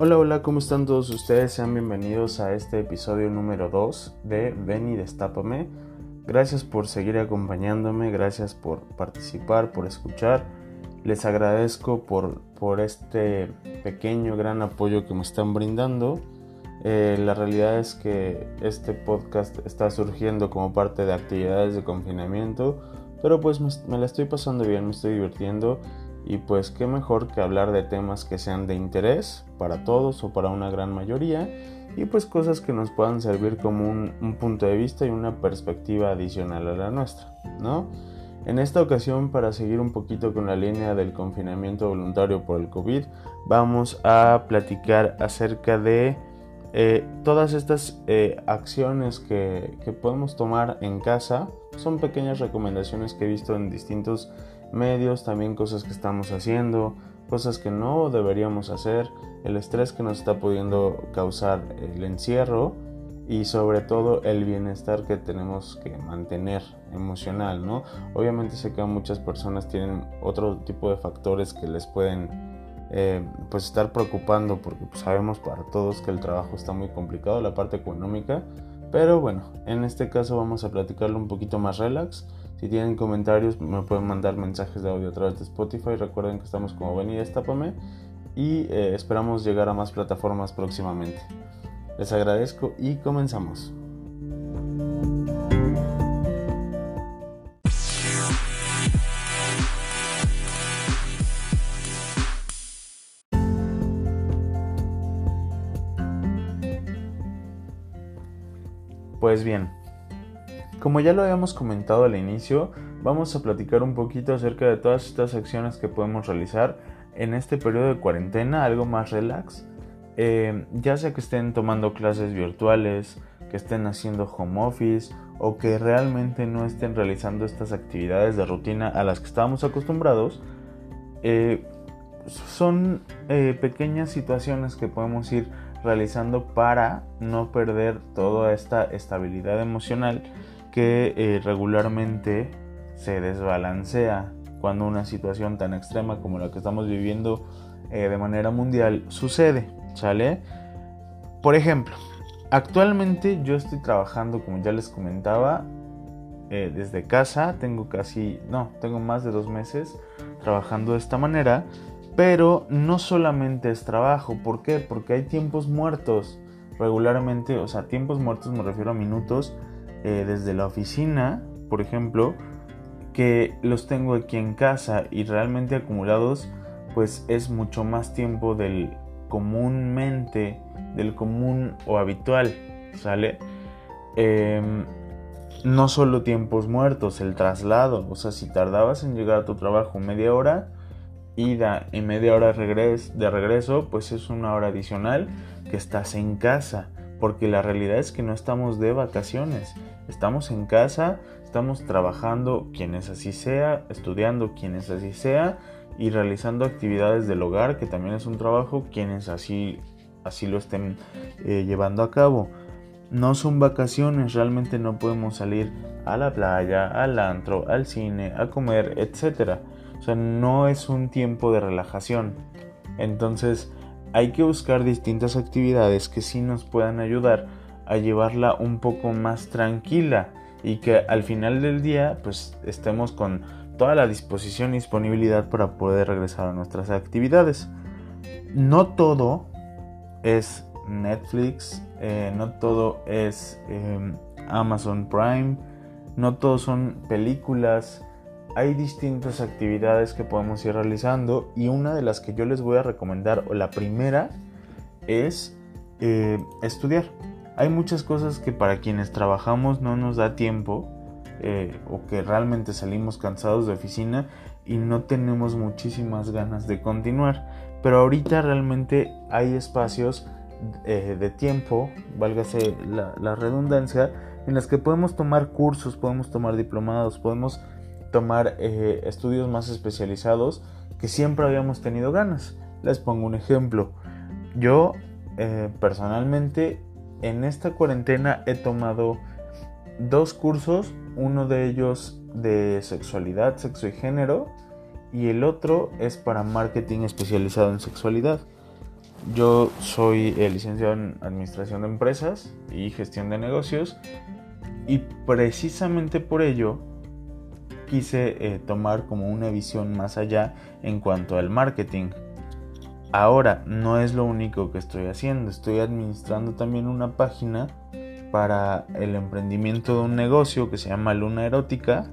Hola, hola, ¿cómo están todos ustedes? Sean bienvenidos a este episodio número 2 de Ven y Destápame. Gracias por seguir acompañándome, gracias por participar, por escuchar. Les agradezco por, por este pequeño, gran apoyo que me están brindando. Eh, la realidad es que este podcast está surgiendo como parte de actividades de confinamiento, pero pues me, me la estoy pasando bien, me estoy divirtiendo y pues qué mejor que hablar de temas que sean de interés para todos o para una gran mayoría y pues cosas que nos puedan servir como un, punto de vista y una perspectiva adicional a la nuestra, ¿no? En esta ocasión, para seguir un poquito con la línea del confinamiento voluntario por el COVID, vamos a platicar acerca de eh, todas estas eh, acciones que, que podemos tomar en casa. Son pequeñas recomendaciones que he visto en distintos medios, también cosas que estamos haciendo, cosas que no deberíamos hacer, el estrés que nos está pudiendo causar el encierro y sobre todo el bienestar que tenemos que mantener emocional, ¿no? Obviamente sé que muchas personas tienen otro tipo de factores que les pueden eh, pues estar preocupando porque pues, sabemos para todos que el trabajo está muy complicado, la parte económica, pero bueno, en este caso vamos a platicarlo un poquito más relax si tienen comentarios, me pueden mandar mensajes de audio a través de Spotify. Recuerden que estamos como Venida Estápame y eh, esperamos llegar a más plataformas próximamente. Les agradezco y comenzamos. Pues bien, como ya lo habíamos comentado al inicio, vamos a platicar un poquito acerca de todas estas acciones que podemos realizar en este periodo de cuarentena, algo más relax. Eh, ya sea que estén tomando clases virtuales, que estén haciendo home office o que realmente no estén realizando estas actividades de rutina a las que estábamos acostumbrados, eh, son eh, pequeñas situaciones que podemos ir realizando para no perder toda esta estabilidad emocional que eh, regularmente se desbalancea cuando una situación tan extrema como la que estamos viviendo eh, de manera mundial sucede, ¿sale? Por ejemplo, actualmente yo estoy trabajando, como ya les comentaba, eh, desde casa, tengo casi, no, tengo más de dos meses trabajando de esta manera, pero no solamente es trabajo, ¿por qué? Porque hay tiempos muertos regularmente, o sea, tiempos muertos me refiero a minutos eh, desde la oficina, por ejemplo, que los tengo aquí en casa y realmente acumulados, pues es mucho más tiempo del comúnmente, del común o habitual, ¿sale? Em, no solo tiempos muertos, el traslado, o sea, si tardabas en llegar a tu trabajo media hora, ida y media hora de regreso, pues es una hora adicional que estás en casa porque la realidad es que no estamos de vacaciones, estamos en casa, estamos trabajando quienes así sea, estudiando quienes así sea y realizando actividades del hogar, que también es un trabajo, quienes así, así lo estén eh, llevando a cabo. No son vacaciones, realmente no podemos salir a la playa, al antro, al cine, a comer, etc. O sea, no es un tiempo de relajación. Entonces, hay que buscar distintas actividades que sí nos puedan ayudar a llevarla un poco más tranquila y que al final del día pues estemos con toda la disposición y disponibilidad para poder regresar a nuestras actividades. No todo es Netflix, eh, no todo es em, Amazon Prime, no todo son películas, hay distintas actividades que podemos ir realizando y una de las que yo les voy a recomendar, o la primera, es eh, estudiar. Hay muchas cosas que para quienes trabajamos no nos da tiempo eh, o que realmente salimos cansados de oficina y no tenemos muchísimas ganas de continuar. Pero ahorita realmente hay espacios eh, de tiempo, válgase la, la redundancia, en las que podemos tomar cursos, podemos tomar diplomados, podemos tomar eh, estudios más especializados que siempre habíamos tenido ganas. Les pongo un ejemplo. Yo eh, personalmente en esta cuarentena he tomado dos cursos, uno de ellos de sexualidad, sexo y género, y el otro es para marketing especializado en sexualidad. yo soy licenciado en Administración de Empresas y Gestión de Negocios y precisamente por ello quise eh, tomar como una visión más allá en cuanto al marketing. Ahora, no es lo único que estoy haciendo, estoy administrando también una página para el emprendimiento de un negocio que se llama Luna Erótica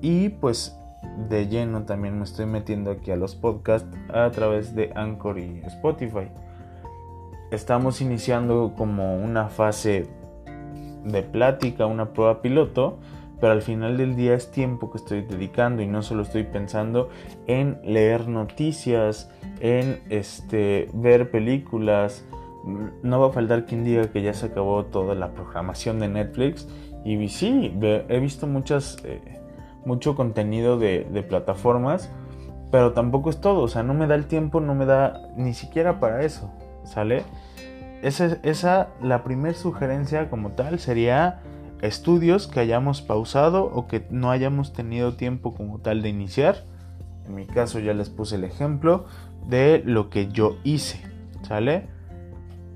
y pues de lleno también me estoy metiendo aquí a los podcasts a través de Anchor y Spotify. Estamos iniciando como una fase de plática, una prueba piloto pero al final del día es tiempo que estoy dedicando y no solo estoy pensando en leer noticias, en este, ver películas. No va a faltar quien diga que ya se acabó toda la programación de Netflix. Y sí, he visto muchas, eh, mucho contenido de, plataformas, pero tampoco es todo. O sea, no me da el tiempo, no me da ni siquiera para eso. ¿Sale? Esa, esa la primera sugerencia como tal sería estudios que hayamos pausado o que no hayamos tenido tiempo como tal de iniciar. En mi caso ya les puse el ejemplo de lo que yo hice, ¿sale?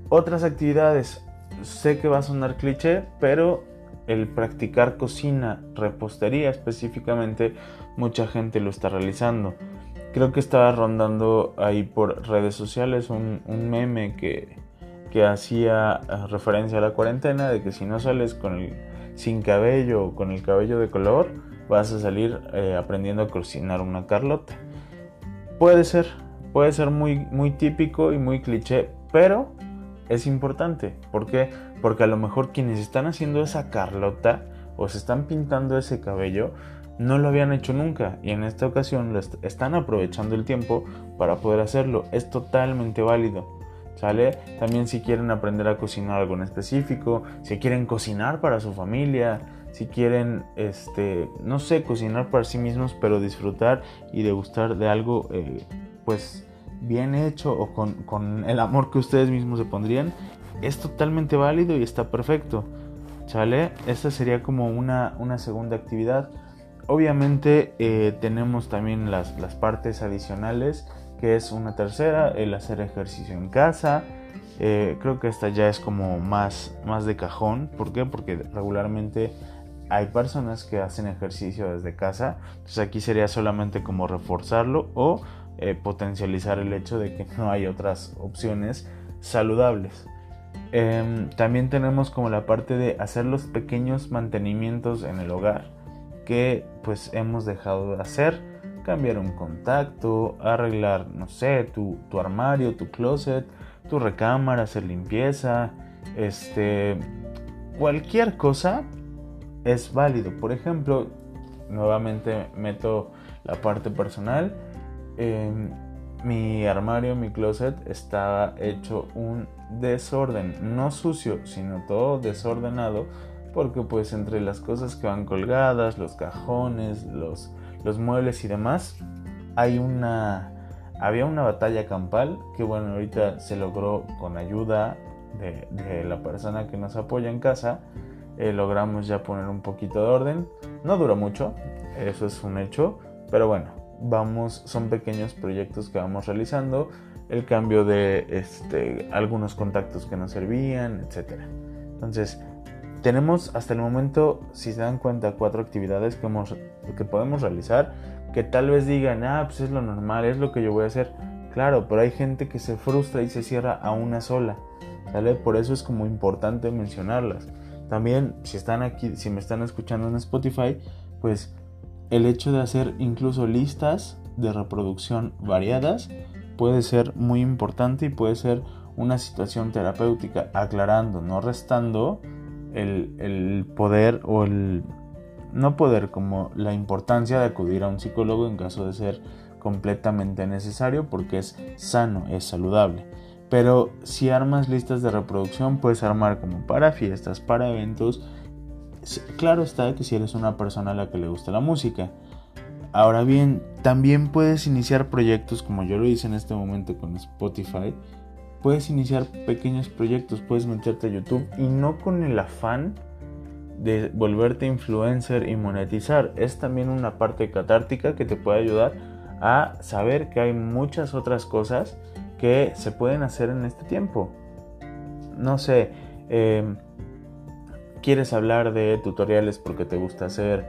Otras actividades, sé que va a sonar cliché, pero el practicar cocina, repostería específicamente, mucha gente lo está realizando. Creo que estaba rondando ahí por redes sociales un, meme que, que hacía referencia a la cuarentena de que si no sales con el sin cabello o con el cabello de color, vas a salir eh, aprendiendo a cocinar una carlota. Puede ser, puede ser muy, muy típico y muy cliché, pero es importante. ¿Por qué? Porque a lo mejor quienes están haciendo esa carlota o se están pintando ese cabello, no lo habían hecho nunca y en esta ocasión están aprovechando el tiempo para poder hacerlo. Es totalmente válido. ¿Sale? También si quieren aprender a cocinar algo en específico, si quieren cocinar para su familia, si quieren, este, no sé, cocinar para sí mismos, pero disfrutar y degustar de algo, eh, pues, bien hecho o con, con, el amor que ustedes mismos se pondrían, es totalmente válido y está perfecto. ¿Sale? Esta sería como una, una segunda actividad. Obviamente eh, tenemos también las, las partes adicionales que es una tercera, el hacer ejercicio en casa. Eh, creo que esta ya es como más, más de cajón. ¿Por qué? Porque regularmente hay personas que hacen ejercicio desde casa. Entonces aquí sería solamente como reforzarlo o eh, potencializar el hecho de que no hay otras opciones saludables. Em, también tenemos como la parte de hacer los pequeños mantenimientos en el hogar que pues hemos dejado de hacer cambiar un contacto, arreglar, no sé, tu, armario, tu closet, tu recámara, hacer limpieza, este, cualquier cosa es válido. Por ejemplo, nuevamente meto la parte personal. mi armario, mi closet estaba hecho un desorden, no sucio, sino todo desordenado, porque pues entre las cosas que van colgadas, los cajones, los los muebles y demás, hay una había una batalla campal que bueno, ahorita se logró con ayuda de, la persona que nos apoya en casa, eh, logramos ya poner un poquito de orden. No duró mucho, eso es un hecho, pero bueno, vamos, son pequeños proyectos que vamos realizando, el cambio de este, algunos contactos que nos servían, etc. Entonces, tenemos hasta el momento, si se dan cuenta, cuatro actividades que, hemos, que podemos realizar que tal vez digan, ah, pues es lo normal, es lo que yo voy a hacer. Claro, pero hay gente que se frustra y se cierra a una sola. ¿sale? Por eso es como importante mencionarlas. También, si están aquí, si me están escuchando en Spotify, pues el hecho de hacer incluso listas de reproducción variadas puede ser muy importante y puede ser una situación terapéutica, aclarando, no restando el, poder o el no poder como la importancia de acudir a un psicólogo en caso de ser completamente necesario porque es sano, es saludable. Pero si armas listas de reproducción puedes armar como para fiestas, para eventos. Claro está que si eres una persona a la que le gusta la música. Ahora bien, también puedes iniciar proyectos como yo lo hice en este momento con Spotify puedes iniciar pequeños proyectos, puedes meterte a YouTube y no con el afán de volverte influencer y monetizar. Es también una parte catártica que te puede ayudar a saber que hay muchas otras cosas que se pueden hacer en este tiempo. No sé, em, quieres hablar de tutoriales porque te gusta hacer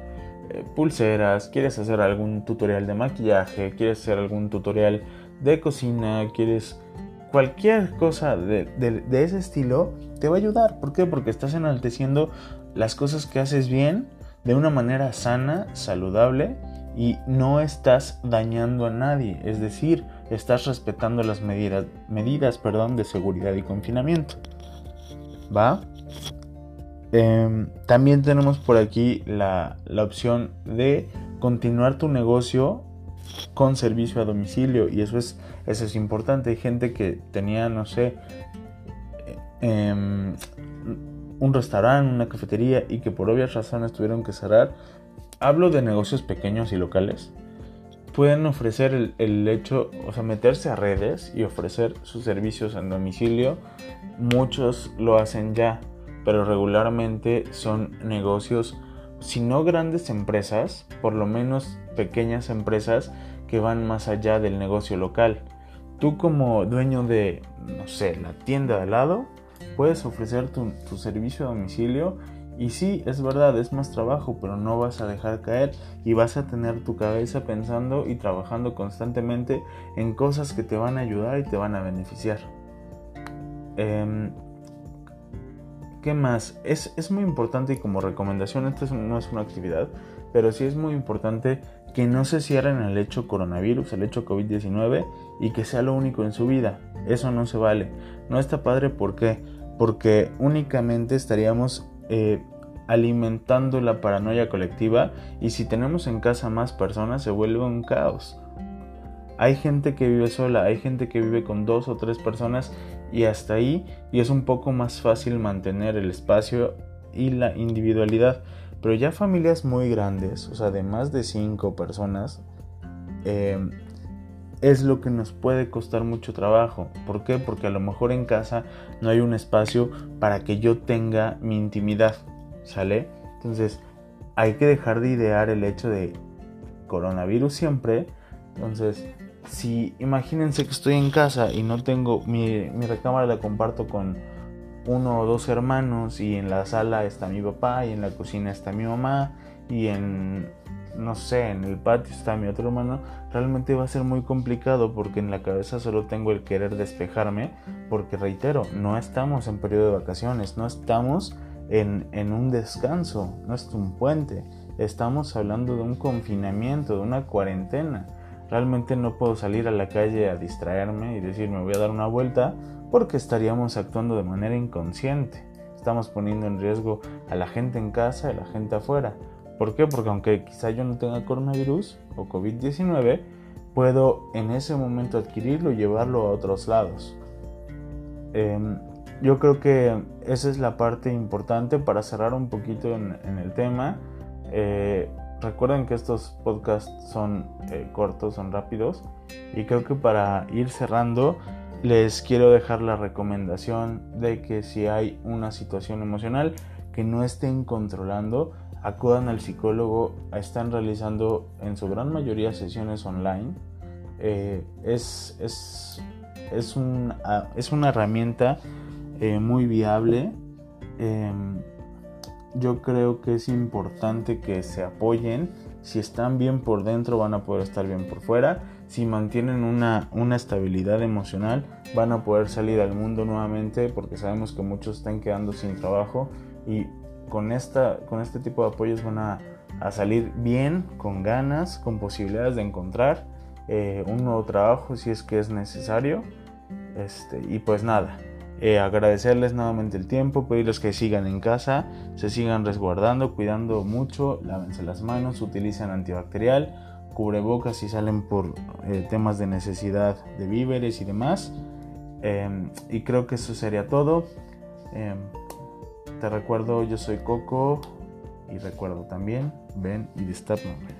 eh, pulseras, quieres hacer algún tutorial de maquillaje, quieres hacer algún tutorial de cocina, quieres cualquier cosa de, de, ese estilo, te va a ayudar. ¿Por qué? Porque estás enalteciendo las cosas que haces bien de una manera sana, saludable y no estás dañando a nadie. Es decir, estás respetando las medidas, medidas perdón, de seguridad y confinamiento. ¿Va? Em, también tenemos por aquí la, la opción de continuar tu negocio con servicio a domicilio y eso es, eso es importante. Hay gente que tenía, no sé, em, un restaurante, una cafetería y que por obvias razones tuvieron que cerrar. Hablo de negocios pequeños y locales. Pueden ofrecer el, el hecho, o sea, meterse a redes y ofrecer sus servicios en domicilio. Muchos lo hacen ya, pero regularmente son negocios si no grandes empresas, por lo menos pequeñas empresas que van más allá del negocio local. Tú como dueño de, no sé, la tienda de al lado, puedes ofrecer tu, servicio a domicilio y sí, es verdad, es más trabajo, pero no vas a dejar caer y vas a tener tu cabeza pensando y trabajando constantemente en cosas que te van a ayudar y te van a beneficiar. Em, ¿Qué más? Es, es, muy importante y como recomendación, esto no es una actividad, pero sí es muy importante que no se cierren el hecho coronavirus, el hecho COVID-19 y que sea lo único en su vida. Eso no se vale. No está padre ¿por qué? Porque únicamente estaríamos eh, alimentando la paranoia colectiva y si tenemos en casa más personas se vuelve un caos. Hay gente que vive sola, hay gente que vive con dos o tres personas y hasta ahí y es un poco más fácil mantener el espacio y la individualidad. Pero ya familias muy grandes, o sea, de más de cinco personas, em, es lo que nos puede costar mucho trabajo. ¿Por qué? Porque a lo mejor en casa no hay un espacio para que yo tenga mi intimidad, ¿sale? Entonces, hay que dejar de idear el hecho de coronavirus siempre. Entonces, si imagínense que estoy en casa y no tengo mi, recámara la comparto con uno o dos hermanos y en la sala está mi papá y en la cocina está mi mamá y en no sé, en el patio está mi otro hermano, realmente va a ser muy complicado porque en la cabeza solo tengo el querer despejarme, porque reitero, no estamos en periodo de vacaciones, no estamos en, en un descanso, no es un puente, estamos hablando de un confinamiento, de una cuarentena. Realmente no puedo salir a la calle a distraerme y decir me voy a dar una vuelta porque estaríamos actuando de manera inconsciente. Estamos poniendo en riesgo a la gente en casa y a la gente afuera. ¿Por qué? Porque aunque quizá yo no tenga coronavirus o COVID-19, puedo en ese momento adquirirlo y llevarlo a otros lados. Em, yo creo que esa es la parte importante para cerrar un poquito en, el tema. Eh, Recuerden que estos podcasts son eh, cortos, son rápidos y creo que para ir cerrando les quiero dejar la recomendación de que si hay una situación emocional que no estén controlando, acudan al psicólogo, están realizando en su gran mayoría sesiones online. Eh, es, es, es, ah, es, una herramienta eh, muy viable. Yo creo que es importante que se apoyen. Si están bien por dentro, van a poder estar bien por fuera. Si mantienen una, una estabilidad emocional, van a poder salir al mundo nuevamente porque sabemos que muchos están quedando sin trabajo y con, esta, con este tipo de apoyos van a, salir bien, con ganas, con posibilidades de encontrar eh, un nuevo trabajo si es que es necesario. Este, y pues nada, eh, agradecerles nuevamente el tiempo, pedirles que sigan en casa, se sigan resguardando, cuidando mucho, lávense las manos, utilicen antibacterial, cubrebocas si salen por eh, temas de necesidad de víveres y demás. Em, y creo que eso sería todo. Em, te recuerdo, yo soy Coco y recuerdo también, ven y destapame.